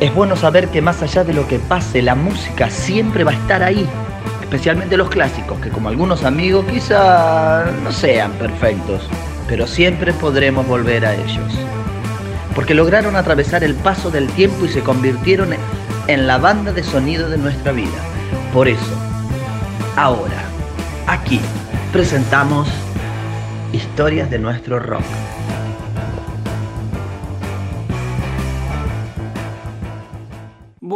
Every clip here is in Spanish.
Es bueno saber que más allá de lo que pase, la música siempre va a estar ahí, especialmente los clásicos, que como algunos amigos quizá no sean perfectos, pero siempre podremos volver a ellos. Porque lograron atravesar el paso del tiempo y se convirtieron en la banda de sonido de nuestra vida. Por eso, ahora, aquí, presentamos historias de nuestro rock.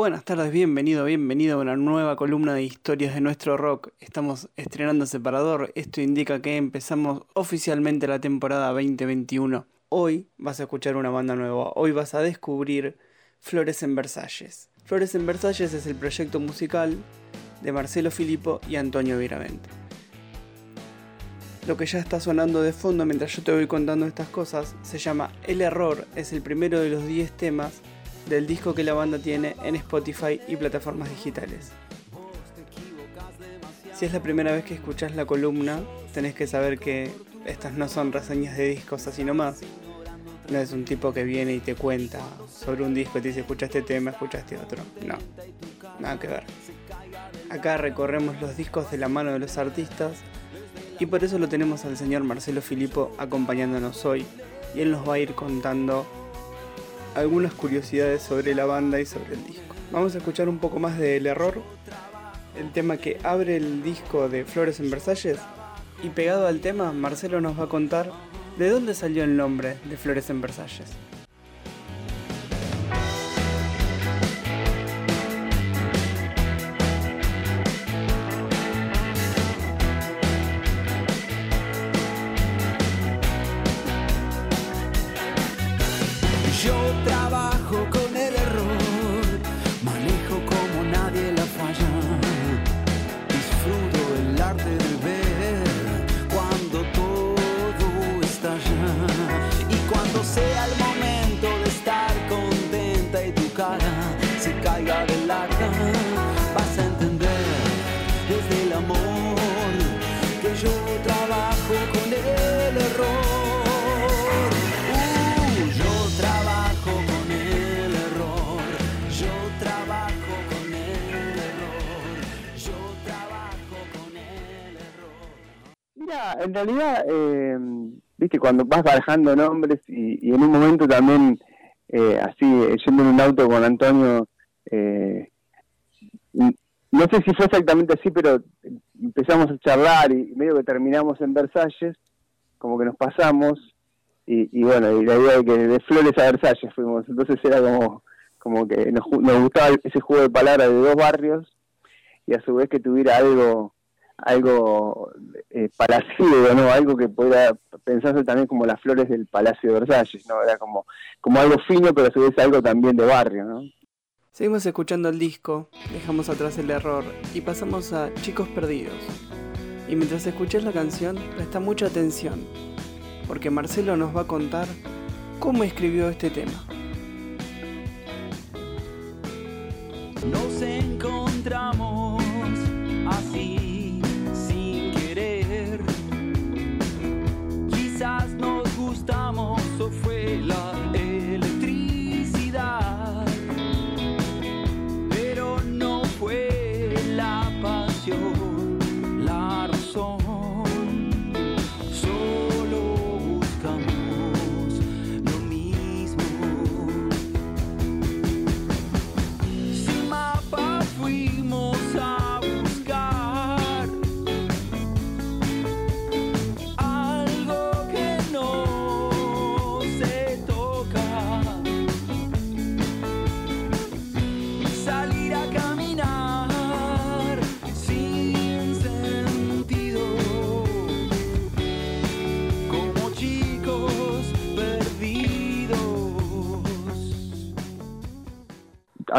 Buenas tardes, bienvenido, bienvenido a una nueva columna de historias de nuestro rock. Estamos estrenando separador, esto indica que empezamos oficialmente la temporada 2021. Hoy vas a escuchar una banda nueva, hoy vas a descubrir Flores en Versalles. Flores en Versalles es el proyecto musical de Marcelo Filippo y Antonio Viravente. Lo que ya está sonando de fondo mientras yo te voy contando estas cosas se llama El Error, es el primero de los 10 temas del disco que la banda tiene en Spotify y plataformas digitales. Si es la primera vez que escuchas la columna, tenés que saber que estas no son reseñas de discos así nomás. No es un tipo que viene y te cuenta sobre un disco y te dice escucha este tema, escucha este otro. No, nada que ver. Acá recorremos los discos de la mano de los artistas y por eso lo tenemos al señor Marcelo Filippo acompañándonos hoy y él nos va a ir contando algunas curiosidades sobre la banda y sobre el disco. Vamos a escuchar un poco más de El Error, el tema que abre el disco de Flores en Versalles. Y pegado al tema, Marcelo nos va a contar de dónde salió el nombre de Flores en Versalles. En realidad, eh, viste, cuando vas barajando nombres y, en un momento también, eh, así, yendo en un auto con Antonio, eh, no sé si fue exactamente así, pero empezamos a charlar y medio que terminamos en Versalles, como que nos pasamos, y, bueno, y la idea de que de Flores a Versalles fuimos, entonces era como, como que nos, nos gustaba ese juego de palabras de dos barrios, y a su vez que tuviera algo algo eh, palacio, ¿no? Algo que pueda pensarse también como las flores del Palacio de Versalles, ¿no? Era como, como algo fino, pero a su vez algo también de barrio, ¿no? Seguimos escuchando el disco, dejamos atrás el error y pasamos a Chicos Perdidos. Y mientras escuches la canción, presta mucha atención, porque Marcelo nos va a contar cómo escribió este tema. Nos encontramos así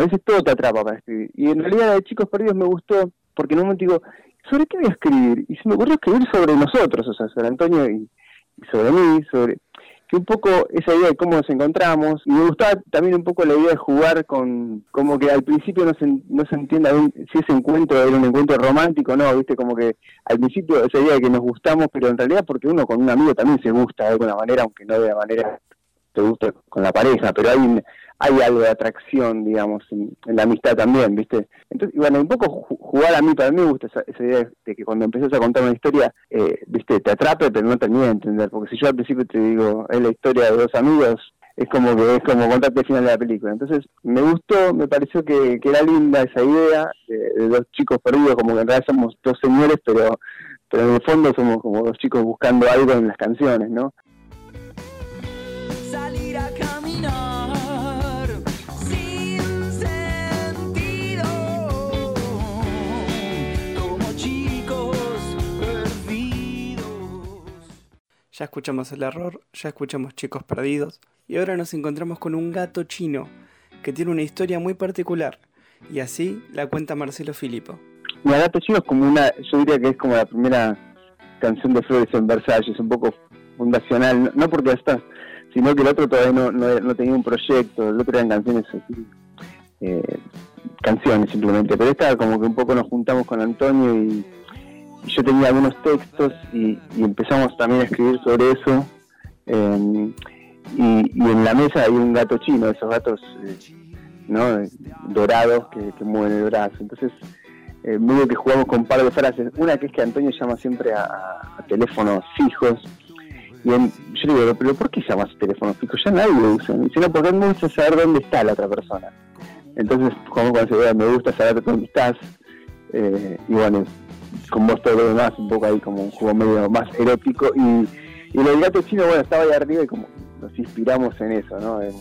veces todo te atrapa para escribir. Y en realidad la de Chicos Perdidos me gustó porque en un momento digo, ¿sobre qué voy a escribir? Y se me ocurrió escribir sobre nosotros, o sea, sobre Antonio y, sobre mí, sobre que un poco esa idea de cómo nos encontramos. Y me gustaba también un poco la idea de jugar con, como que al principio no se, no se entienda si ese encuentro era un encuentro romántico no, viste, como que al principio esa idea de que nos gustamos, pero en realidad porque uno con un amigo también se gusta de alguna manera, aunque no de la manera te gusta con la pareja, pero hay hay algo de atracción, digamos, en, la amistad también, ¿viste? Entonces, y bueno, un poco ju- jugar a mí, para mí me gusta esa, esa idea de que cuando empezás a contar una historia, eh, ¿viste? Te atrape, pero no termine de entender, porque si yo al principio te digo, es la historia de dos amigos, es como que es como contarte el final de la película. Entonces, me gustó, me pareció que, que era linda esa idea de, de dos chicos perdidos, como que en realidad somos dos señores, pero, pero en el fondo somos como dos chicos buscando algo en las canciones, ¿no? salir a caminar Ya escuchamos el error, ya escuchamos chicos perdidos y ahora nos encontramos con un gato chino que tiene una historia muy particular y así la cuenta Marcelo Filipo. Mi gato chino es como una, yo diría que es como la primera canción de Flores en Versalles, un poco fundacional, no, no porque estás, sino que el otro todavía no, tenía un proyecto, el otro eran canciones así, eh, canciones simplemente, pero esta como que un poco nos juntamos con Antonio y yo tenía algunos textos y, y empezamos también a escribir sobre eso. eh, y, en la mesa hay un gato chino, esos gatos eh, ¿no? Dorados que, mueven el brazo. Entonces, eh, medio que jugamos con un par de frases. Una que es que Antonio llama siempre a, a teléfonos fijos. Y yo le digo, pero ¿por qué llamas teléfonos fijos? Ya nadie lo usa. Me dice, no, porque me gusta saber dónde está la otra persona. Entonces, jugamos con esa idea, me gusta saber dónde estás. Eh, y bueno, con vos todo lo demás, un poco ahí como un juego medio más erótico. Y, y el gato chino, bueno, estaba ahí arriba y como nos inspiramos en eso, ¿no? En,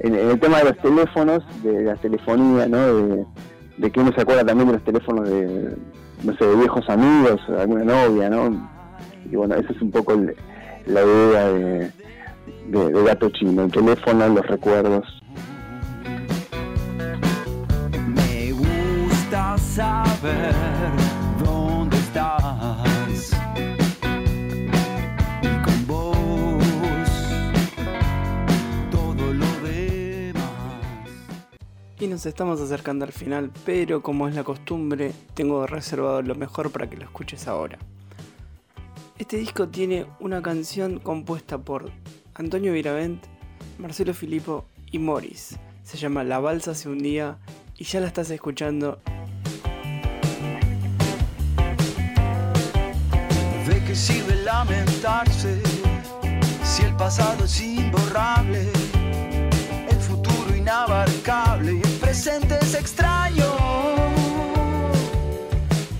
el tema de los teléfonos, de la telefonía, ¿no? De, de que uno se acuerda también de los teléfonos de, no sé, de viejos amigos, alguna novia, ¿no? Y bueno, esa es un poco el- la idea de, de, de Gato Chino, el teléfono, los recuerdos. Me gusta saber nos estamos acercando al final, pero como es la costumbre, tengo reservado lo mejor para que lo escuches ahora. Este disco tiene una canción compuesta por Antonio Viravent, Marcelo Filipo y Morris. Se llama La balsa hace un día y ya la estás escuchando. ¿De qué sirve lamentarse si el pasado es imborrable? Inabarcable presente es.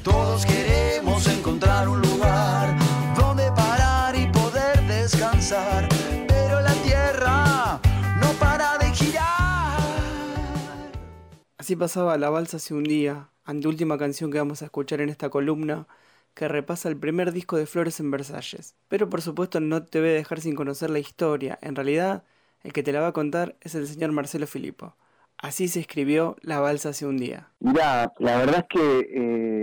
Todos queremos encontrar un lugar donde parar y poder descansar, pero la tierra no para de girar. Así pasaba La balsa hace un día, anteúltima canción que vamos a escuchar en esta columna, que repasa el primer disco de Flores en Versalles. Pero por supuesto no te voy a dejar sin conocer la historia, en realidad el que te la va a contar es el señor Marcelo Filipo. Así se escribió La balsa hace un día. Mira, la verdad es que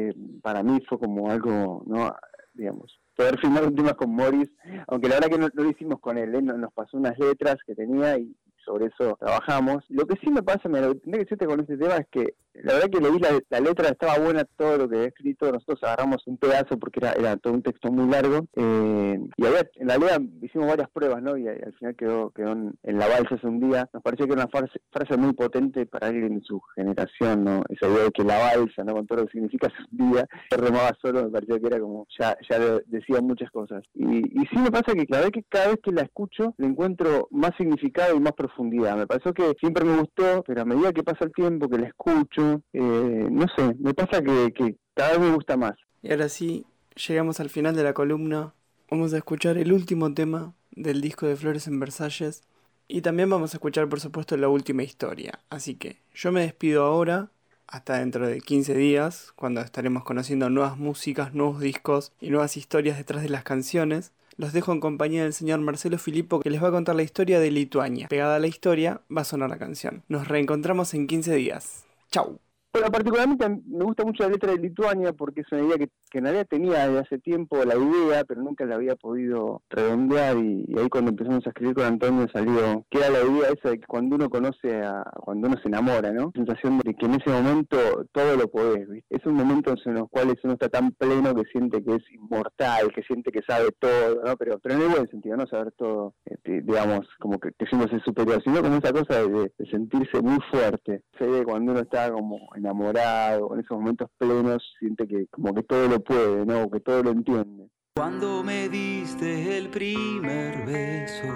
eh, para mí fue como algo, ¿no? Digamos, poder firmar un tema con Morris, aunque la verdad que no, lo hicimos con él, no- nos pasó unas letras que tenía y sobre eso trabajamos. Lo que sí me pasa, mira, lo que decirte con este tema es que la verdad que leí la, la letra, estaba buena todo lo que había escrito, nosotros agarramos un pedazo porque era, era todo un texto muy largo, eh, y había, en la realidad hicimos varias pruebas, ¿no? Y, al al final quedó, quedó en, en la balsa hace un día. Nos pareció que era una frase, frase muy potente para alguien de su generación, ¿no? Esa idea de que la balsa, ¿no? Con todo lo que significa hace un día, se remaba solo, me pareció que era como, ya, ya de- decía muchas cosas. Y, y sí me pasa que la verdad que cada vez que la escucho le encuentro más significado y más profundidad. Me pareció que siempre me gustó, pero a medida que pasa el tiempo, que la escucho, eh, no sé, me pasa que, que cada vez me gusta más. Y ahora sí, llegamos al final de la columna. Vamos a escuchar el último tema del disco de Flores en Versalles. Y también vamos a escuchar, por supuesto, la última historia. Así que yo me despido ahora, hasta dentro de 15 días, cuando estaremos conociendo nuevas músicas, nuevos discos y nuevas historias detrás de las canciones. Los dejo en compañía del señor Marcelo Filippo que les va a contar la historia de Lituania. Pegada a la historia va a sonar la canción. Nos reencontramos en 15 días. Chau. Bueno, particularmente me gusta mucho la letra de Lituania porque es una idea que, que en realidad tenía desde hace tiempo la idea, pero nunca la había podido redondear y, ahí cuando empezamos a escribir con Antonio salió que era la idea esa de que cuando uno conoce a, cuando uno se enamora, ¿no? La sensación de que en ese momento todo lo podés, ¿viste? Es un momento en los cuales uno está tan pleno que siente que es inmortal, que siente que sabe todo, ¿no? Pero, pero en el buen sentido, no saber todo, este, digamos, como que, que es superior, sino como esa cosa de, sentirse muy fuerte. Ve cuando uno está como enamorado, en esos momentos plenos, siente que como que todo lo puede, ¿no? Que todo lo entiende. Cuando me diste el primer beso,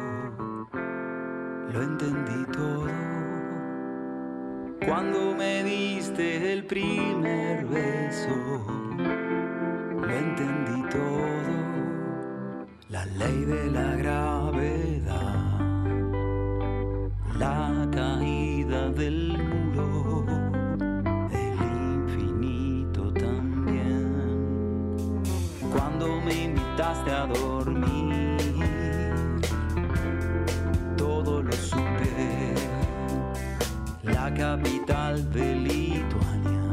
lo entendí todo. Cuando me diste el primer beso, lo entendí todo. La ley de la gravedad, capital de Lituania,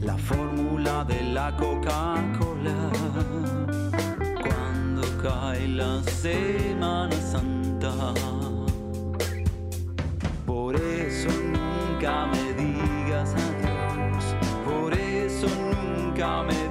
la fórmula de la Coca-Cola. Cuando cae la Semana Santa, por eso nunca me digas adiós, por eso nunca me